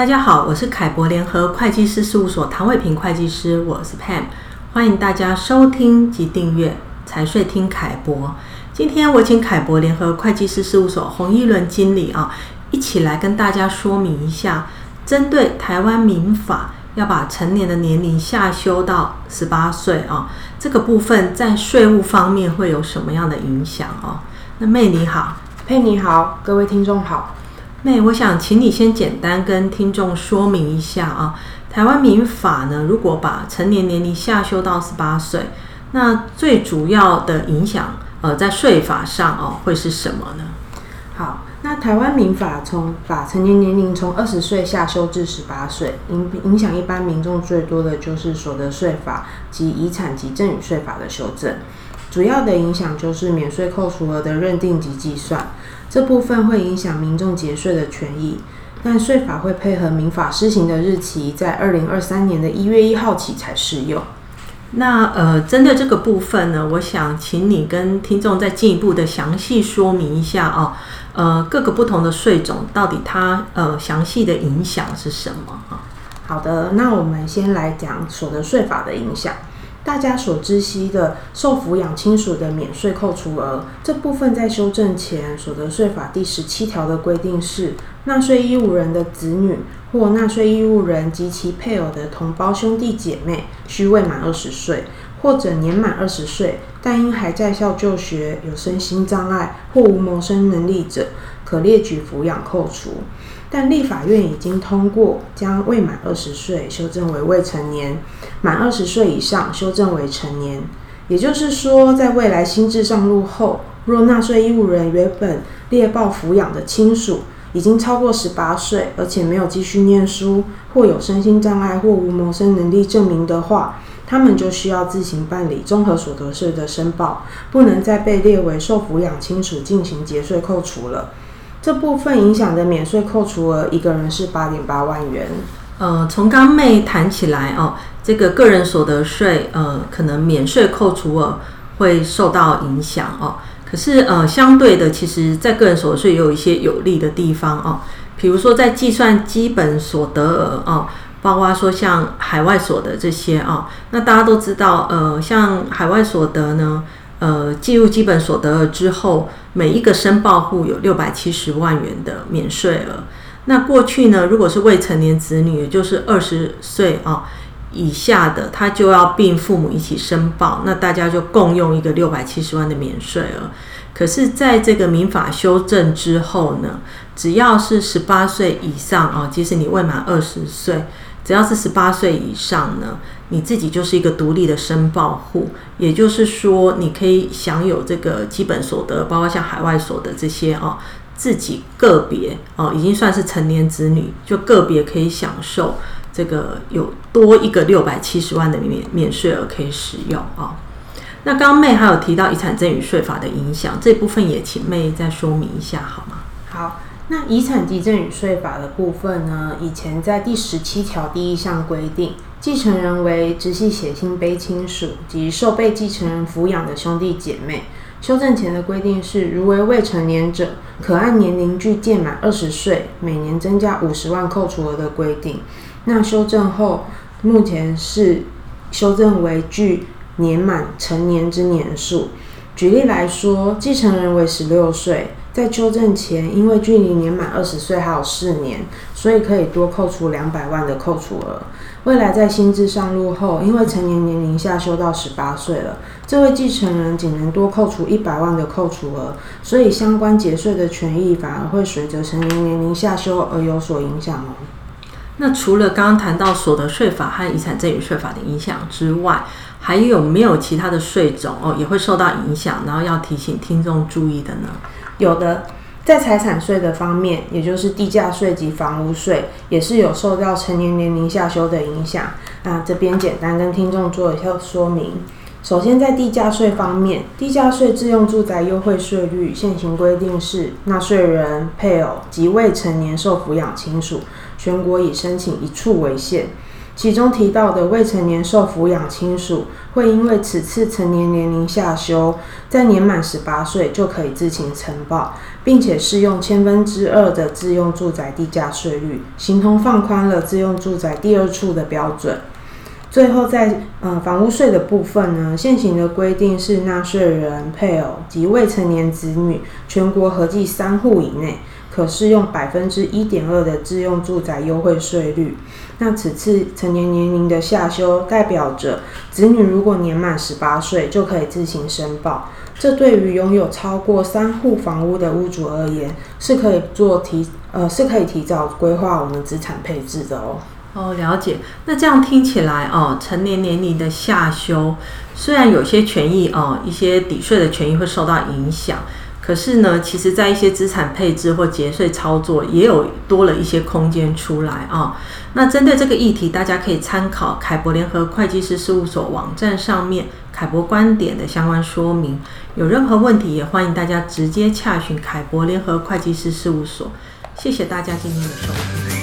大家好，我是凯博联合会计师事务所唐伟平会计师，我是 Pam，欢迎大家收听及订阅财税听凯博。今天我请凯博联合会计师事务所洪一伦经理啊，一起来跟大家说明一下，针对台湾民法要把成年的年龄下修到十八岁啊，这个部分在税务方面会有什么样的影响哦？那妹你好，佩你好，各位听众好。妹，我想请你先简单跟听众说明一下啊，台湾民法呢，如果把成年年龄下修到十八岁，那最主要的影响，呃，在税法上哦，会是什么呢？好，那台湾民法从把成年年龄从二十岁下修至十八岁，影影响一般民众最多的就是所得税法及遗产及赠与税法的修正。主要的影响就是免税扣除额的认定及计算，这部分会影响民众节税的权益，但税法会配合民法施行的日期，在二零二三年的一月一号起才适用。那呃，针对这个部分呢，我想请你跟听众再进一步的详细说明一下哦，呃，各个不同的税种到底它呃详细的影响是什么啊？好的，那我们先来讲所得税法的影响。大家所知悉的受抚养亲属的免税扣除额这部分，在修正前，所得税法第十七条的规定是，纳税义务人的子女或纳税义务人及其配偶的同胞兄弟姐妹，需未满二十岁，或者年满二十岁，但因还在校就学、有身心障碍或无谋生能力者，可列举抚养扣除。但立法院已经通过将未满二十岁修正为未成年，满二十岁以上修正为成年。也就是说，在未来新制上路后，若纳税义务人原本列报抚养的亲属已经超过十八岁，而且没有继续念书，或有身心障碍或无谋生能力证明的话，他们就需要自行办理综合所得税的申报，不能再被列为受抚养亲属进行节税扣除了。这部分影响的免税扣除额，一个人是八点八万元。呃，从刚妹谈起来哦，这个个人所得税，呃，可能免税扣除额会受到影响哦。可是呃，相对的，其实在个人所得税也有一些有利的地方哦。比如说在计算基本所得额哦，包括说像海外所得这些哦，那大家都知道，呃，像海外所得呢。呃，计入基本所得额之后，每一个申报户有六百七十万元的免税额。那过去呢，如果是未成年子女，也就是二十岁啊以下的，他就要并父母一起申报，那大家就共用一个六百七十万的免税额。可是，在这个民法修正之后呢，只要是十八岁以上啊，即使你未满二十岁。只要是十八岁以上呢，你自己就是一个独立的申报户，也就是说，你可以享有这个基本所得，包括像海外所得这些哦，自己个别哦，已经算是成年子女，就个别可以享受这个有多一个六百七十万的免免税额可以使用啊、哦。那刚刚妹还有提到遗产赠与税法的影响，这部分也请妹再说明一下好吗？好。那遗产及赠与税法的部分呢？以前在第十七条第一项规定，继承人为直系血亲卑亲属及受被继承人抚养的兄弟姐妹。修正前的规定是，如为未成年者，可按年龄具届满二十岁，每年增加五十万扣除额的规定。那修正后，目前是修正为距年满成年之年数。举例来说，继承人为十六岁。在修正前，因为距离年满二十岁还有四年，所以可以多扣除两百万的扣除额。未来在薪资上路后，因为成年年龄下修到十八岁了，这位继承人仅能多扣除一百万的扣除额，所以相关节税的权益反而会随着成年年龄下修而有所影响哦。那除了刚刚谈到所得税法和遗产赠与税法的影响之外，还有没有其他的税种哦也会受到影响，然后要提醒听众注意的呢？有的，在财产税的方面，也就是地价税及房屋税，也是有受到成年年龄下修的影响。那这边简单跟听众做一下说明。首先，在地价税方面，地价税自用住宅优惠税率现行规定是，纳税人、配偶及未成年受抚养亲属，全国以申请一处为限。其中提到的未成年受抚养亲属，会因为此次成年年龄下修，在年满十八岁就可以自行申报，并且适用千分之二的自用住宅地价税率，形同放宽了自用住宅第二处的标准。最后在，在呃房屋税的部分呢，现行的规定是纳税人、配偶及未成年子女，全国合计三户以内。可适用百分之一点二的自用住宅优惠税率。那此次成年年龄的下修，代表着子女如果年满十八岁就可以自行申报。这对于拥有超过三户房屋的屋主而言，是可以做提呃是可以提早规划我们资产配置的哦。哦，了解。那这样听起来哦，成年年龄的下修，虽然有些权益哦，一些抵税的权益会受到影响。可是呢，其实，在一些资产配置或节税操作，也有多了一些空间出来啊。那针对这个议题，大家可以参考凯博联合会计师事务所网站上面凯博观点的相关说明。有任何问题，也欢迎大家直接洽询凯博联合会计师事务所。谢谢大家今天的收听。